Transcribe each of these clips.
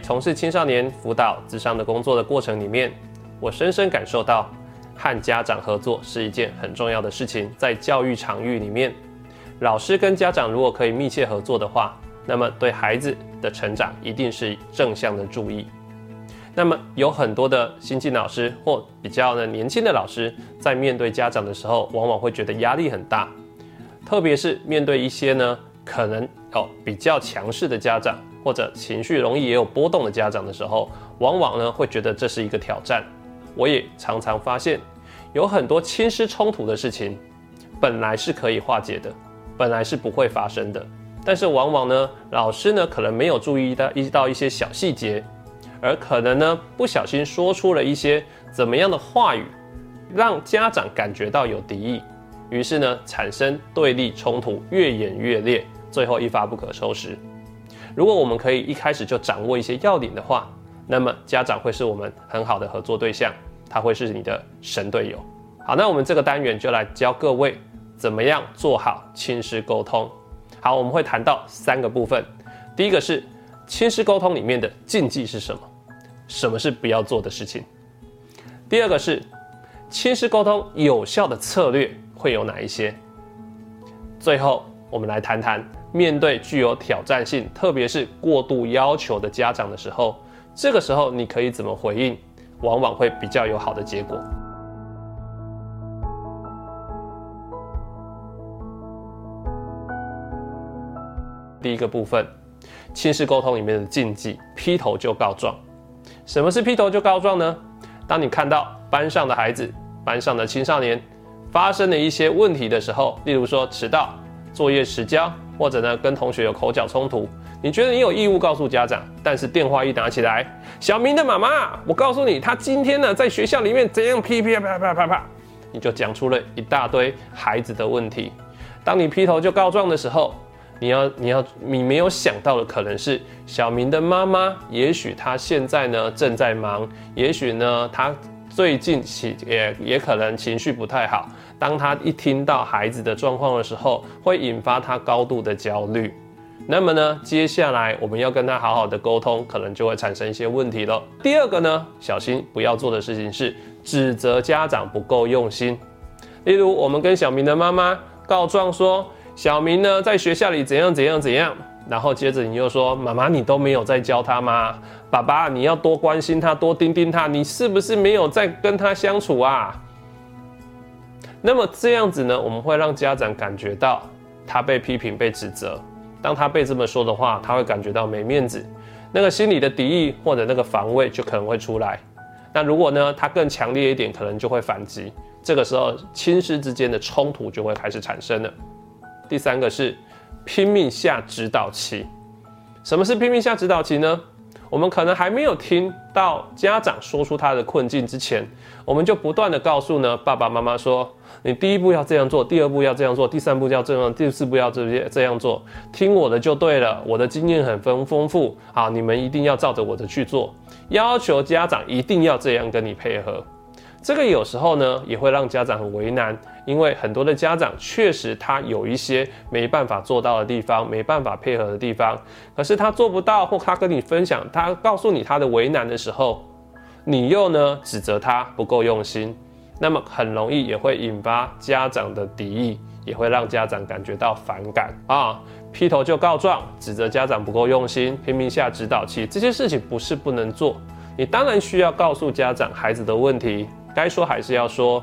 从事青少年辅导、智商的工作的过程里面，我深深感受到，和家长合作是一件很重要的事情。在教育场域里面，老师跟家长如果可以密切合作的话，那么对孩子的成长一定是正向的注意。那么有很多的新进老师或比较呢年轻的老师，在面对家长的时候，往往会觉得压力很大，特别是面对一些呢可能哦比较强势的家长，或者情绪容易也有波动的家长的时候，往往呢会觉得这是一个挑战。我也常常发现，有很多亲师冲突的事情，本来是可以化解的，本来是不会发生的，但是往往呢老师呢可能没有注意到一到一些小细节。而可能呢，不小心说出了一些怎么样的话语，让家长感觉到有敌意，于是呢，产生对立冲突，越演越烈，最后一发不可收拾。如果我们可以一开始就掌握一些要领的话，那么家长会是我们很好的合作对象，他会是你的神队友。好，那我们这个单元就来教各位怎么样做好亲师沟通。好，我们会谈到三个部分，第一个是。亲师沟通里面的禁忌是什么？什么是不要做的事情？第二个是亲师沟通有效的策略会有哪一些？最后，我们来谈谈面对具有挑战性，特别是过度要求的家长的时候，这个时候你可以怎么回应？往往会比较有好的结果。第一个部分。亲师沟通里面的禁忌，劈头就告状。什么是劈头就告状呢？当你看到班上的孩子、班上的青少年发生了一些问题的时候，例如说迟到、作业迟交，或者呢跟同学有口角冲突，你觉得你有义务告诉家长，但是电话一打起来，小明的妈妈，我告诉你，他今天呢在学校里面怎样噼噼啪啪啪啪，你就讲出了一大堆孩子的问题。当你劈头就告状的时候，你要，你要，你没有想到的可能是小明的妈妈，也许她现在呢正在忙，也许呢她最近情也也可能情绪不太好。当他一听到孩子的状况的时候，会引发他高度的焦虑。那么呢，接下来我们要跟他好好的沟通，可能就会产生一些问题了。第二个呢，小心不要做的事情是指责家长不够用心。例如，我们跟小明的妈妈告状说。小明呢，在学校里怎样怎样怎样，然后接着你又说：“妈妈，你都没有在教他吗？爸爸，你要多关心他，多盯盯他，你是不是没有在跟他相处啊？”那么这样子呢，我们会让家长感觉到他被批评、被指责。当他被这么说的话，他会感觉到没面子，那个心里的敌意或者那个防卫就可能会出来。那如果呢，他更强烈一点，可能就会反击。这个时候，亲师之间的冲突就会开始产生了。第三个是拼命下指导期。什么是拼命下指导期呢？我们可能还没有听到家长说出他的困境之前，我们就不断的告诉呢爸爸妈妈说：你第一步要这样做，第二步要这样做，第三步要这样，第四步要这些这样做，听我的就对了。我的经验很丰丰富，好，你们一定要照着我的去做。要求家长一定要这样跟你配合。这个有时候呢，也会让家长很为难，因为很多的家长确实他有一些没办法做到的地方，没办法配合的地方，可是他做不到，或他跟你分享，他告诉你他的为难的时候，你又呢指责他不够用心，那么很容易也会引发家长的敌意，也会让家长感觉到反感啊，劈头就告状，指责家长不够用心，拼命下指导期，这些事情不是不能做，你当然需要告诉家长孩子的问题。该说还是要说，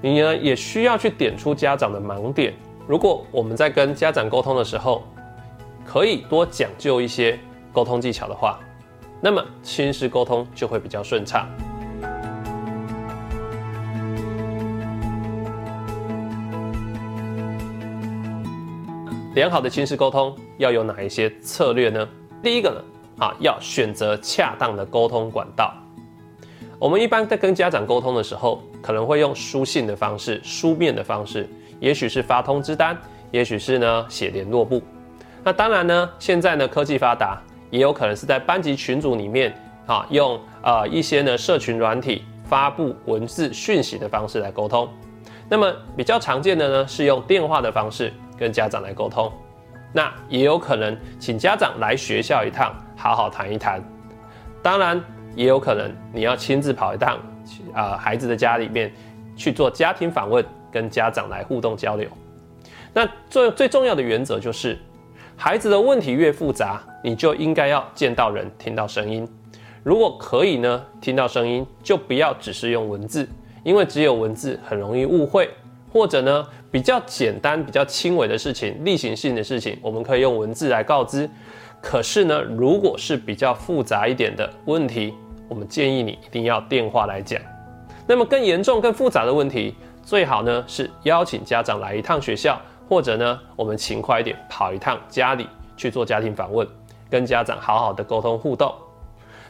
你呢也需要去点出家长的盲点。如果我们在跟家长沟通的时候，可以多讲究一些沟通技巧的话，那么亲师沟通就会比较顺畅。良好的亲师沟通要有哪一些策略呢？第一个呢，啊，要选择恰当的沟通管道。我们一般在跟家长沟通的时候，可能会用书信的方式、书面的方式，也许是发通知单，也许是呢写联络簿。那当然呢，现在呢科技发达，也有可能是在班级群组里面啊，用呃一些呢社群软体发布文字讯息的方式来沟通。那么比较常见的呢是用电话的方式跟家长来沟通。那也有可能请家长来学校一趟，好好谈一谈。当然，也有可能你要亲自跑一趟，啊，孩子的家里面去做家庭访问，跟家长来互动交流。那最最重要的原则就是，孩子的问题越复杂，你就应该要见到人，听到声音。如果可以呢，听到声音就不要只是用文字，因为只有文字很容易误会，或者呢比较简单、比较轻微的事情、例行性的事情，我们可以用文字来告知。可是呢，如果是比较复杂一点的问题，我们建议你一定要电话来讲。那么更严重、更复杂的问题，最好呢是邀请家长来一趟学校，或者呢我们勤快一点跑一趟家里去做家庭访问，跟家长好好的沟通互动。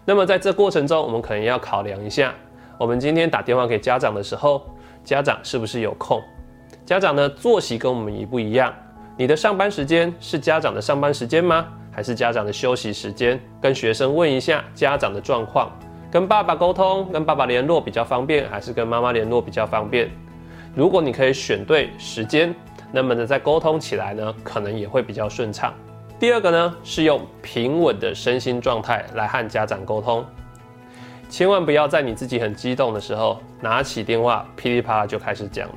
那么在这过程中，我们可能要考量一下，我们今天打电话给家长的时候，家长是不是有空？家长呢作息跟我们一不一样？你的上班时间是家长的上班时间吗？还是家长的休息时间？跟学生问一下家长的状况，跟爸爸沟通，跟爸爸联络比较方便，还是跟妈妈联络比较方便？如果你可以选对时间，那么呢在沟通起来呢，可能也会比较顺畅。第二个呢，是用平稳的身心状态来和家长沟通，千万不要在你自己很激动的时候拿起电话噼里啪啦就开始讲了，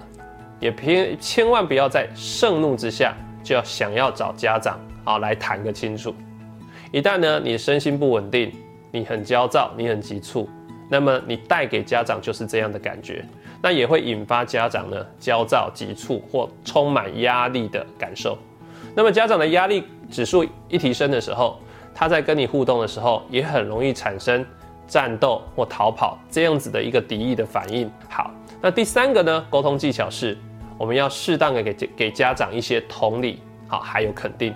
也偏千万不要在盛怒之下就要想要找家长啊来谈个清楚。一旦呢你身心不稳定，你很焦躁，你很急促，那么你带给家长就是这样的感觉，那也会引发家长呢焦躁、急促或充满压力的感受。那么家长的压力指数一提升的时候，他在跟你互动的时候，也很容易产生战斗或逃跑这样子的一个敌意的反应。好，那第三个呢，沟通技巧是，我们要适当的给给家长一些同理，好，还有肯定。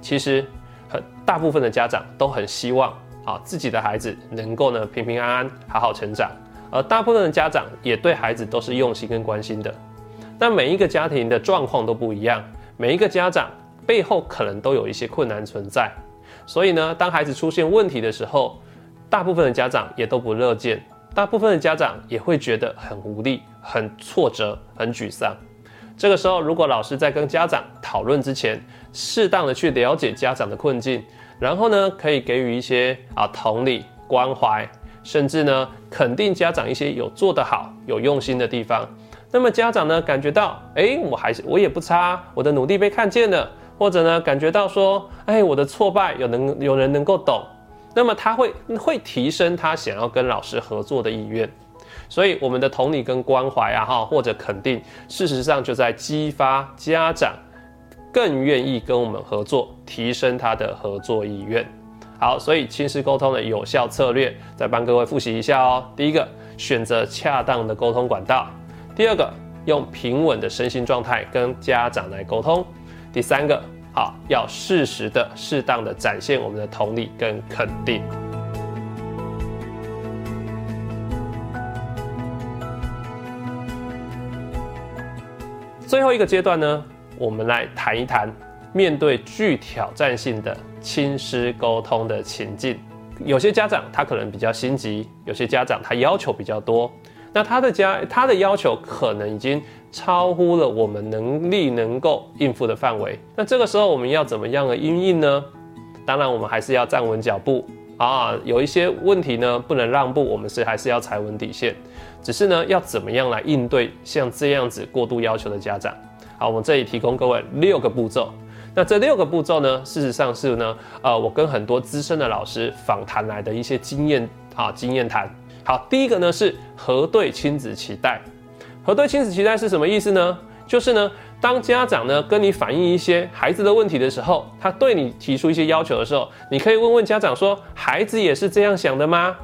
其实很大部分的家长都很希望，啊，自己的孩子能够呢平平安安，好好成长。而大部分的家长也对孩子都是用心跟关心的。那每一个家庭的状况都不一样。每一个家长背后可能都有一些困难存在，所以呢，当孩子出现问题的时候，大部分的家长也都不乐见，大部分的家长也会觉得很无力、很挫折、很沮丧。这个时候，如果老师在跟家长讨论之前，适当的去了解家长的困境，然后呢，可以给予一些啊同理、关怀，甚至呢肯定家长一些有做得好、有用心的地方。那么家长呢，感觉到，哎，我还是我也不差，我的努力被看见了，或者呢，感觉到说，哎，我的挫败有能有人能够懂，那么他会会提升他想要跟老师合作的意愿，所以我们的同理跟关怀啊，哈，或者肯定，事实上就在激发家长更愿意跟我们合作，提升他的合作意愿。好，所以亲师沟通的有效策略，再帮各位复习一下哦。第一个，选择恰当的沟通管道。第二个，用平稳的身心状态跟家长来沟通；第三个，好，要适时的、适当的展现我们的同理跟肯定。最后一个阶段呢，我们来谈一谈面对具挑战性的亲师沟通的情境。有些家长他可能比较心急，有些家长他要求比较多。那他的家，他的要求可能已经超乎了我们能力能够应付的范围。那这个时候我们要怎么样的应应呢？当然，我们还是要站稳脚步啊。有一些问题呢，不能让步，我们是还是要踩稳底线。只是呢，要怎么样来应对像这样子过度要求的家长？好，我们这里提供各位六个步骤。那这六个步骤呢，事实上是呢，呃，我跟很多资深的老师访谈来的一些经验啊，经验谈。好，第一个呢是核对亲子期待。核对亲子期待是什么意思呢？就是呢，当家长呢跟你反映一些孩子的问题的时候，他对你提出一些要求的时候，你可以问问家长说：“孩子也是这样想的吗？”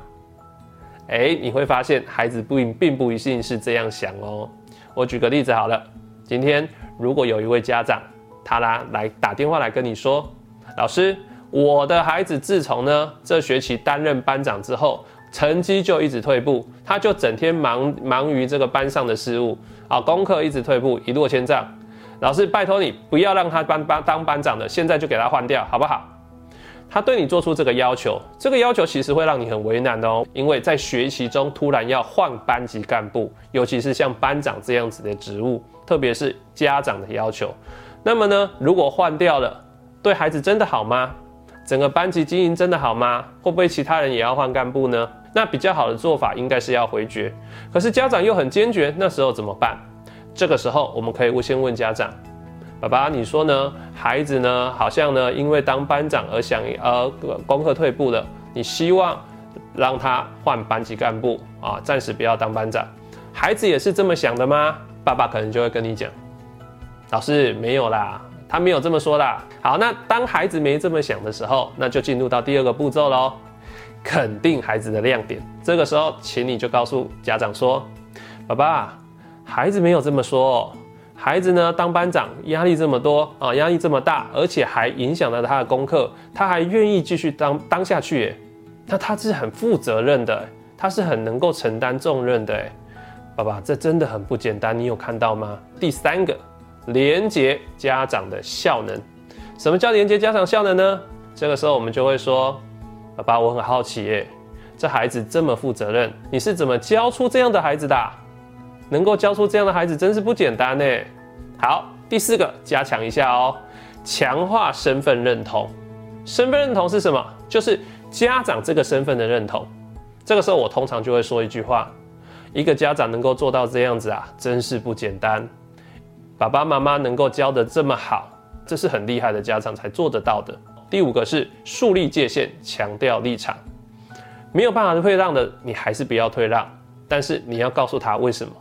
哎，你会发现孩子不并不一定是这样想哦。我举个例子好了，今天如果有一位家长，他啦来打电话来跟你说：“老师，我的孩子自从呢这学期担任班长之后。”成绩就一直退步，他就整天忙忙于这个班上的事务啊，功课一直退步，一落千丈。老师，拜托你不要让他班班当班长的，现在就给他换掉，好不好？他对你做出这个要求，这个要求其实会让你很为难的哦，因为在学习中突然要换班级干部，尤其是像班长这样子的职务，特别是家长的要求，那么呢，如果换掉了，对孩子真的好吗？整个班级经营真的好吗？会不会其他人也要换干部呢？那比较好的做法应该是要回绝，可是家长又很坚决，那时候怎么办？这个时候我们可以先问家长：爸爸，你说呢？孩子呢，好像呢因为当班长而想呃功课退步了，你希望让他换班级干部啊，暂时不要当班长。孩子也是这么想的吗？爸爸可能就会跟你讲：老师没有啦。他没有这么说的。好，那当孩子没这么想的时候，那就进入到第二个步骤喽，肯定孩子的亮点。这个时候，请你就告诉家长说：“爸爸，孩子没有这么说，孩子呢当班长压力这么多啊，压力这么大，而且还影响了他的功课，他还愿意继续当当下去，耶，那他是很负责任的，他是很能够承担重任的，爸爸，这真的很不简单，你有看到吗？第三个。”连接家长的效能，什么叫连接家长效能呢？这个时候我们就会说，爸爸，我很好奇耶，这孩子这么负责任，你是怎么教出这样的孩子的？能够教出这样的孩子，真是不简单呢。好，第四个，加强一下哦，强化身份认同。身份认同是什么？就是家长这个身份的认同。这个时候我通常就会说一句话：一个家长能够做到这样子啊，真是不简单。爸爸妈妈能够教的这么好，这是很厉害的家长才做得到的。第五个是树立界限，强调立场，没有办法退让的，你还是不要退让，但是你要告诉他为什么。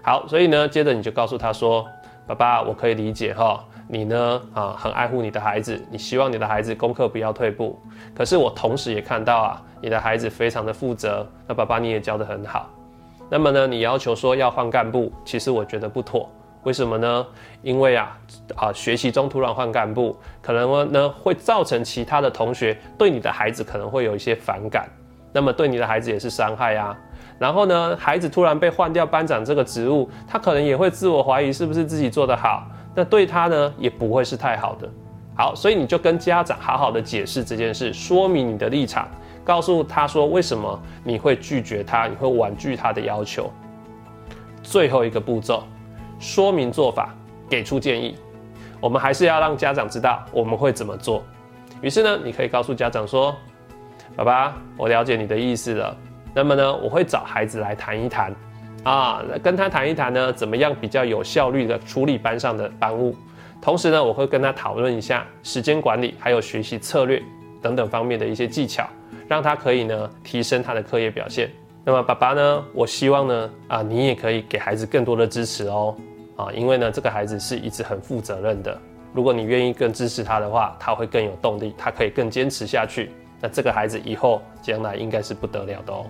好，所以呢，接着你就告诉他说：“爸爸，我可以理解哈，你呢啊很爱护你的孩子，你希望你的孩子功课不要退步。可是我同时也看到啊，你的孩子非常的负责，那爸爸你也教得很好。那么呢，你要求说要换干部，其实我觉得不妥。”为什么呢？因为啊啊，学习中突然换干部，可能呢会造成其他的同学对你的孩子可能会有一些反感，那么对你的孩子也是伤害啊。然后呢，孩子突然被换掉班长这个职务，他可能也会自我怀疑是不是自己做得好，那对他呢也不会是太好的。好，所以你就跟家长好好的解释这件事，说明你的立场，告诉他说为什么你会拒绝他，你会婉拒他的要求。最后一个步骤。说明做法，给出建议。我们还是要让家长知道我们会怎么做。于是呢，你可以告诉家长说：“爸爸，我了解你的意思了。那么呢，我会找孩子来谈一谈，啊，跟他谈一谈呢，怎么样比较有效率的处理班上的班务。同时呢，我会跟他讨论一下时间管理，还有学习策略等等方面的一些技巧，让他可以呢提升他的课业表现。那么爸爸呢，我希望呢，啊，你也可以给孩子更多的支持哦。”啊，因为呢，这个孩子是一直很负责任的。如果你愿意更支持他的话，他会更有动力，他可以更坚持下去。那这个孩子以后将来应该是不得了的哦。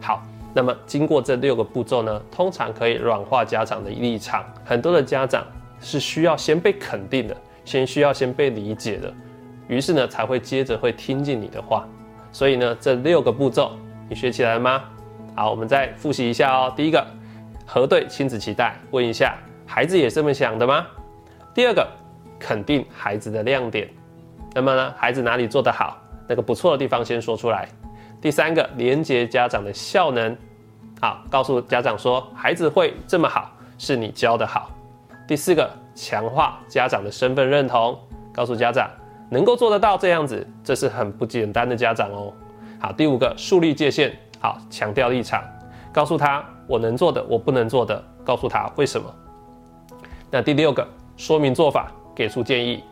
好，那么经过这六个步骤呢，通常可以软化家长的立场。很多的家长是需要先被肯定的，先需要先被理解的，于是呢，才会接着会听进你的话。所以呢，这六个步骤你学起来了吗？好，我们再复习一下哦。第一个，核对亲子期待，问一下。孩子也这么想的吗？第二个，肯定孩子的亮点。那么呢，孩子哪里做得好，那个不错的地方先说出来。第三个，连接家长的效能，好，告诉家长说，孩子会这么好，是你教的好。第四个，强化家长的身份认同，告诉家长能够做得到这样子，这是很不简单的家长哦。好，第五个，树立界限，好，强调立场，告诉他我能做的，我不能做的，告诉他为什么。那第六个说明做法，给出建议，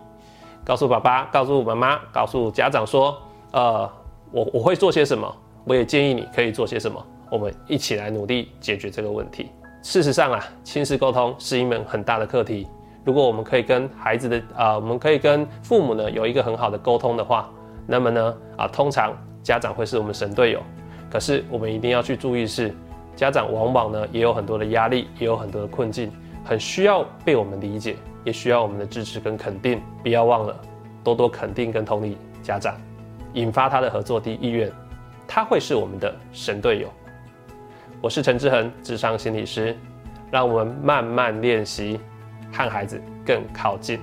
告诉爸爸，告诉妈妈，告诉家长说，呃，我我会做些什么，我也建议你可以做些什么，我们一起来努力解决这个问题。事实上啊，亲子沟通是一门很大的课题。如果我们可以跟孩子的啊，我们可以跟父母呢有一个很好的沟通的话，那么呢啊，通常家长会是我们神队友。可是我们一定要去注意是，家长往往呢也有很多的压力，也有很多的困境。很需要被我们理解，也需要我们的支持跟肯定。不要忘了，多多肯定跟同理家长，引发他的合作的意愿，他会是我们的神队友。我是陈志恒，智商心理师，让我们慢慢练习，和孩子更靠近。